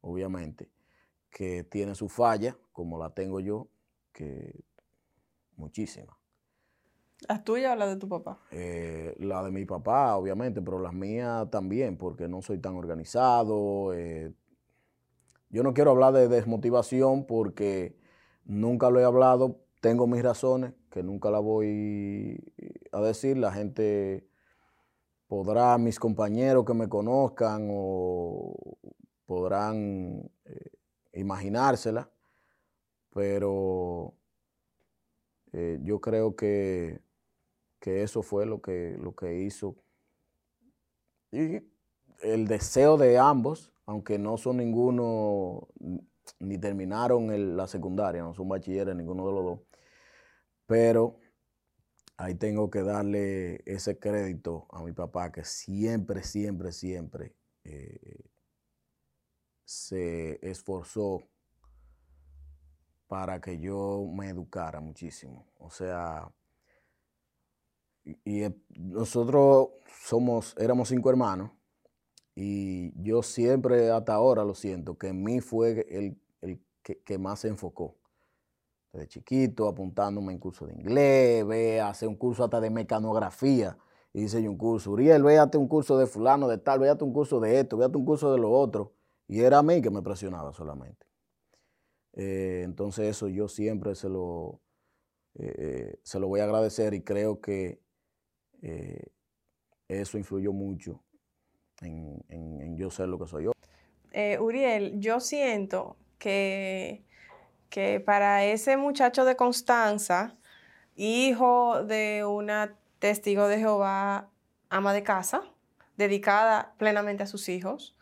obviamente, que tiene su falla, como la tengo yo, que muchísimas. ¿Las tuyas o las de tu papá? Eh, la de mi papá, obviamente, pero las mías también, porque no soy tan organizado. Eh, yo no quiero hablar de desmotivación porque nunca lo he hablado. Tengo mis razones que nunca la voy a decir. La gente podrá, mis compañeros que me conozcan o podrán eh, imaginársela, pero yo creo que que eso fue lo que, lo que hizo. Y el deseo de ambos, aunque no son ninguno, ni terminaron la secundaria, no son bachilleres ninguno de los dos, pero ahí tengo que darle ese crédito a mi papá que siempre, siempre, siempre eh, se esforzó para que yo me educara muchísimo. O sea, y, nosotros somos, éramos cinco hermanos y yo siempre hasta ahora lo siento, que en mí fue el, que, más se enfocó. Desde chiquito, apuntándome en curso de inglés, ve a hacer un curso hasta de mecanografía. Y hice yo un curso, Uriel, véate un curso de fulano, de tal, véate un curso de esto, véate un curso de lo otro. Y era a mí que me presionaba solamente. Eh, entonces eso yo siempre se lo, eh, eh, se lo voy a agradecer y creo que eh, eso influyó mucho en, yo ser lo que soy yo. Eh, Uriel, yo siento que, que para ese muchacho de Constanza, hijo de una testigo de Jehová, ama de casa, dedicada plenamente a sus hijos,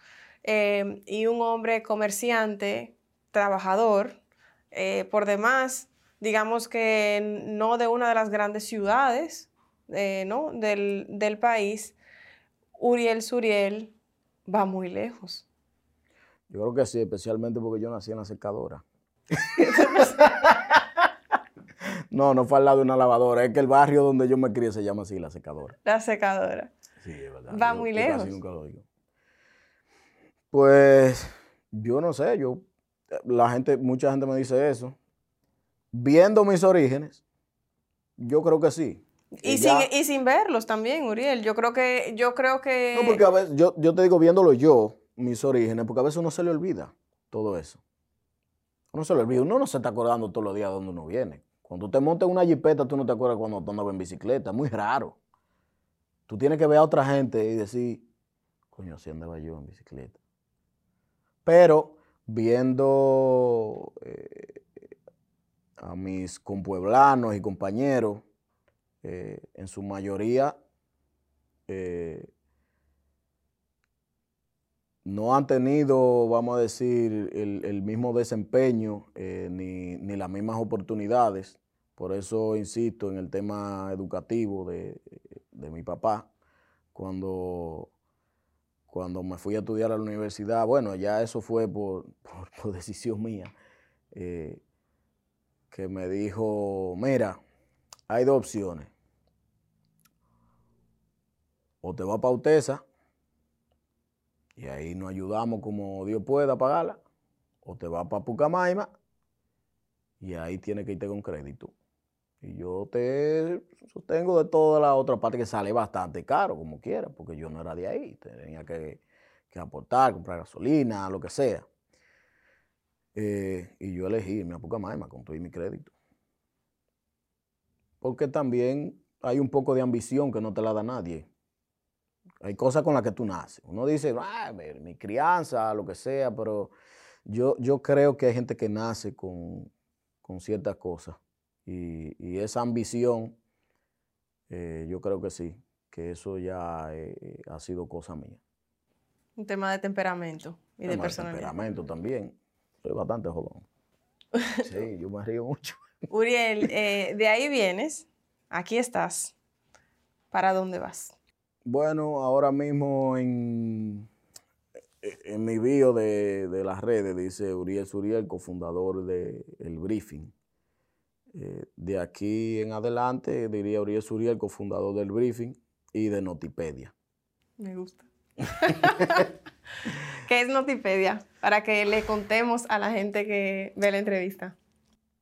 eh, y un hombre comerciante, trabajador, por demás, digamos que no de una de las grandes ciudades, eh, ¿no? del, país, Uriel Suriel va muy lejos. Yo creo que sí, especialmente porque yo nací en la secadora. no, no fue al lado de una lavadora, es que el barrio donde yo me crié se llama así, la secadora. La secadora. Sí, es verdad. Va muy lejos. Pues yo no sé, yo la gente, mucha gente me dice eso. Viendo mis orígenes, yo creo que sí. Y, sin, y sin verlos también, Uriel. Yo creo que, yo creo que. No, porque a veces, yo, yo te digo, viéndolo yo, mis orígenes, porque a veces uno se le olvida todo eso. Uno se le olvida. Uno no se está acordando todos los días de dónde uno viene. Cuando te montas en una jipeta, tú no te acuerdas cuando tú andabas en bicicleta. Muy raro. Tú tienes que ver a otra gente y decir, coño, si andaba yo en bicicleta. Pero viendo eh, a mis compueblanos y compañeros, eh, en su mayoría eh, no han tenido, vamos a decir, el, mismo desempeño eh, ni, las mismas oportunidades. Por eso insisto en el tema educativo de, mi papá. Cuando, cuando me fui a estudiar a la universidad, bueno, ya eso fue por, por decisión mía, que me dijo, mira, hay dos opciones o te va para Utesa, y ahí nos ayudamos como Dios pueda pagarla, o te va para Pucamaima, y ahí tiene que irte con crédito. Y yo te sostengo de toda la otra parte que sale bastante caro, como quiera, porque yo no era de ahí, tenía que, aportar, comprar gasolina, lo que sea. Eh, y yo elegí irme a Pucamaima con todo mi crédito. Porque también hay un poco de ambición que no te la da nadie. Hay cosas con las que tú naces. Uno dice, ah, mi crianza, lo que sea, pero yo, yo creo que hay gente que nace con, ciertas cosas. Y, esa ambición, eh, yo creo que sí, que eso ya eh, ha sido cosa mía. Un tema de temperamento y de personalidad. De temperamento también. Soy bastante jodón. Sí, yo me río mucho. Uriel, eh, de ahí vienes, aquí estás. ¿Para dónde vas? Bueno, ahora mismo en, en mi bio de, las redes dice Uriel Suriel, cofundador de El Briefing. Eh, de aquí en adelante diría Uriel Suriel, cofundador del Briefing y de Notipedia. Me gusta. ¿Qué es Notipedia? Para que le contemos a la gente que ve la entrevista.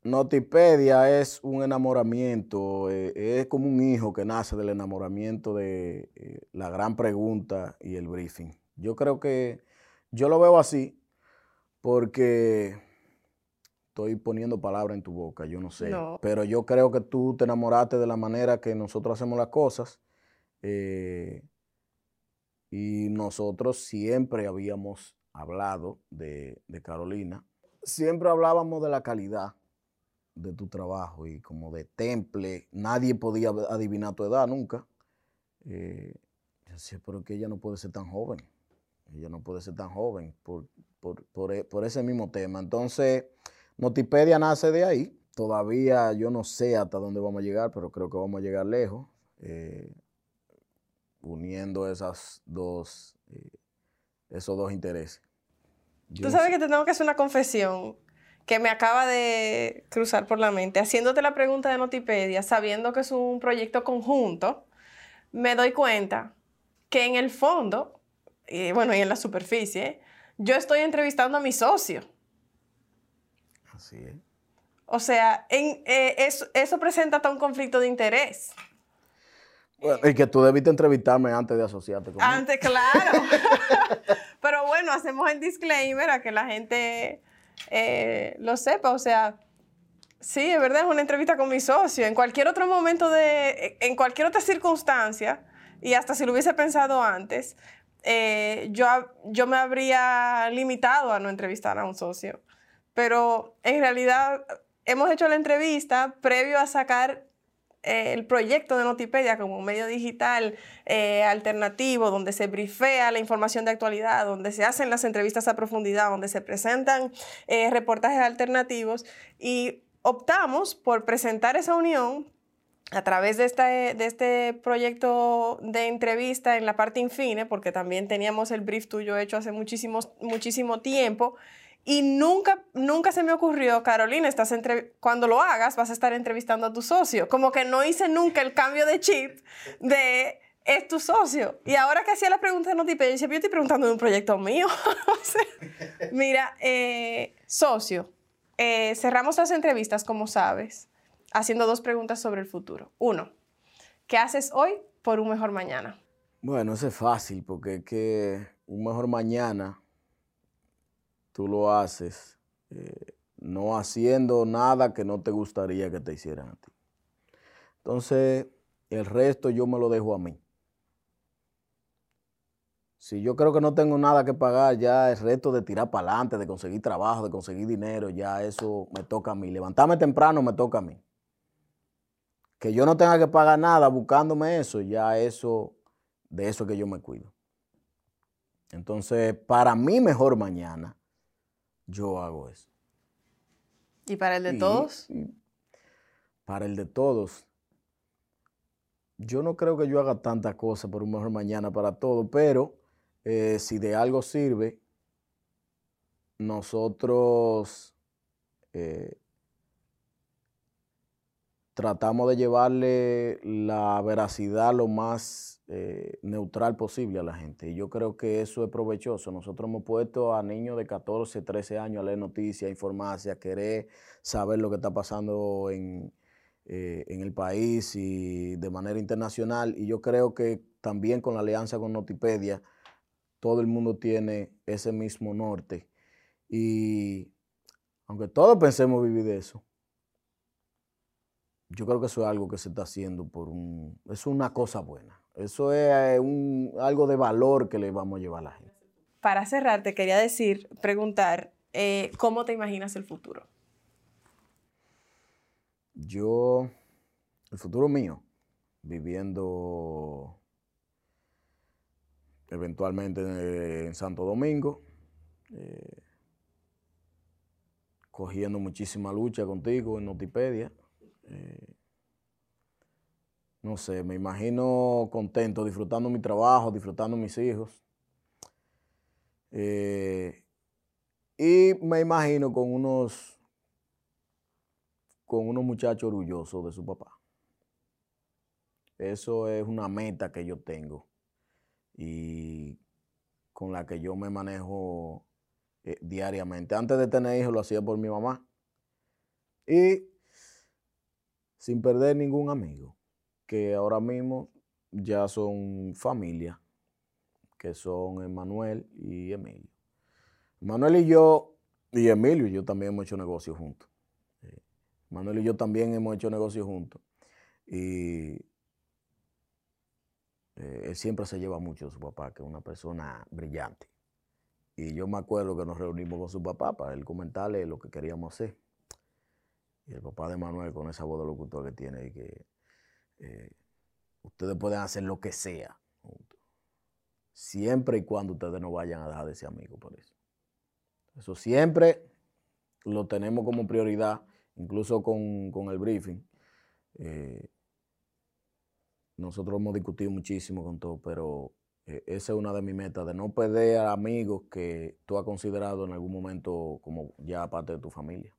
Notipedia es un enamoramiento, eh, es como un hijo que nace del enamoramiento de eh, la gran pregunta y el briefing. Yo creo que yo lo veo así porque estoy poniendo palabras en tu boca, yo no sé. Pero yo creo que tú te enamoraste de la manera que nosotros hacemos las cosas. Eh, y nosotros siempre habíamos hablado de, Carolina. Siempre hablábamos de la calidad de tu trabajo y como de temple. Nadie podía adivinar tu edad nunca. Eh, yo decía, pero que ella no puede ser tan joven. Ella no puede ser tan joven por, por, e, ese mismo tema. Entonces, Notipedia nace de ahí. Todavía yo no sé hasta dónde vamos a llegar, pero creo que vamos a llegar lejos. Eh, uniendo esas dos, eh, esos dos intereses. Tú sabes que te tengo que hacer una confesión que me acaba de cruzar por la mente. Haciéndote la pregunta de Notipedia, sabiendo que es un proyecto conjunto, me doy cuenta que en el fondo, y bueno, y en la superficie, yo estoy entrevistando a mi socio. Así es. O sea, en, eh, eso, eso presenta hasta un conflicto de interés y que tú debiste entrevistarme antes de asociarte conmigo. Antes, claro. Pero bueno, hacemos el disclaimer a que la gente eh, lo sepa. O sea, sí, es verdad, es una entrevista con mi socio. En cualquier otro momento de, en cualquier otra circunstancia, y hasta si lo hubiese pensado antes, eh, yo, yo me habría limitado a no entrevistar a un socio. Pero en realidad hemos hecho la entrevista previo a sacar eh, el proyecto de Notipedia como medio digital eh, alternativo, donde se brifea la información de actualidad, donde se hacen las entrevistas a profundidad, donde se presentan eh, reportajes alternativos y optamos por presentar esa unión a través de este, de este proyecto de entrevista en la parte infine, porque también teníamos el brief tuyo hecho hace muchísimo, muchísimo tiempo, y nunca, nunca se me ocurrió, Carolina, estás entre cuando lo hagas vas a estar entrevistando a tu socio. Como que no hice nunca el cambio de chip de es tu socio. Y ahora que hacía la pregunta de decía, yo estoy preguntando de un proyecto mío. mira, eh, socio, eh, cerramos las entrevistas, como sabes, haciendo dos preguntas sobre el futuro. Uno, ¿qué haces hoy por un mejor mañana? Bueno, eso es fácil, porque es que un mejor mañana tú lo haces eh, no haciendo nada que no te gustaría que te hicieran a ti. Entonces, el resto yo me lo dejo a mí. Si yo creo que no tengo nada que pagar, ya el resto de tirar para adelante, de conseguir trabajo, de conseguir dinero, ya eso me toca a mí. Levantarme temprano me toca a mí. Que yo no tenga que pagar nada buscándome eso, ya eso, de eso que yo me cuido. Entonces, para mí mejor mañana yo hago eso. ¿Y para el de todos? para el de todos. Yo no creo que yo haga tanta cosa por un mejor mañana para todos, pero eh, si de algo sirve, nosotros eh, tratamos de llevarle la veracidad lo más eh, neutral posible a la gente. Y yo creo que eso es provechoso. Nosotros hemos puesto a niños de 14, 13 años a leer noticias, a informarse, a querer saber lo que está pasando en, eh, en el país y de manera internacional. Y yo creo que también con la alianza con Notipedia, todo el mundo tiene ese mismo norte. Y aunque todos pensemos vivir de eso, yo creo que eso es algo que se está haciendo por un... Es una cosa buena. Eso es eh, un, algo de valor que le vamos a llevar a la gente. Para cerrar, te quería decir, preguntar, eh, ¿cómo te imaginas el futuro? Yo, el futuro mío, viviendo eventualmente en Santo Domingo, eh, cogiendo muchísima lucha contigo en Notipedia no sé, me imagino contento, disfrutando mi trabajo, disfrutando mis hijos. Eh, y me imagino con unos, con unos muchachos orgullosos de su papá. Eso es una meta que yo tengo. Y con la que yo me manejo eh, diariamente. Antes de tener hijos lo hacía por mi mamá. Y sin perder ningún amigo, que ahora mismo ya son familia, que son Emanuel y Emilio. Manuel y yo, y Emilio y yo también hemos hecho negocios juntos. Eh, Manuel y yo también hemos hecho negocios juntos. Y eh, él siempre se lleva mucho de su papá, que es una persona brillante. Y yo me acuerdo que nos reunimos con su papá para él comentarle lo que queríamos hacer. Y el papá de Manuel, con esa voz de locutor que tiene, y que eh, ustedes pueden hacer lo que sea juntos. Siempre y cuando ustedes no vayan a dejar de ser amigos por eso. Eso siempre lo tenemos como prioridad, incluso con, con el briefing. Eh, nosotros hemos discutido muchísimo con todo, pero eh, esa es una de mis metas, de no perder a amigos que tú has considerado en algún momento como ya parte de tu familia.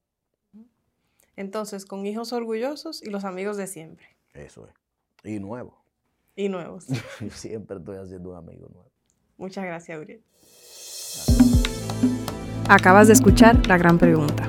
Entonces, con hijos orgullosos y los amigos de siempre. Eso es. Y nuevos. Y nuevos. siempre estoy haciendo un amigo nuevo. Muchas gracias, Uriel. Acabas de escuchar La Gran Pregunta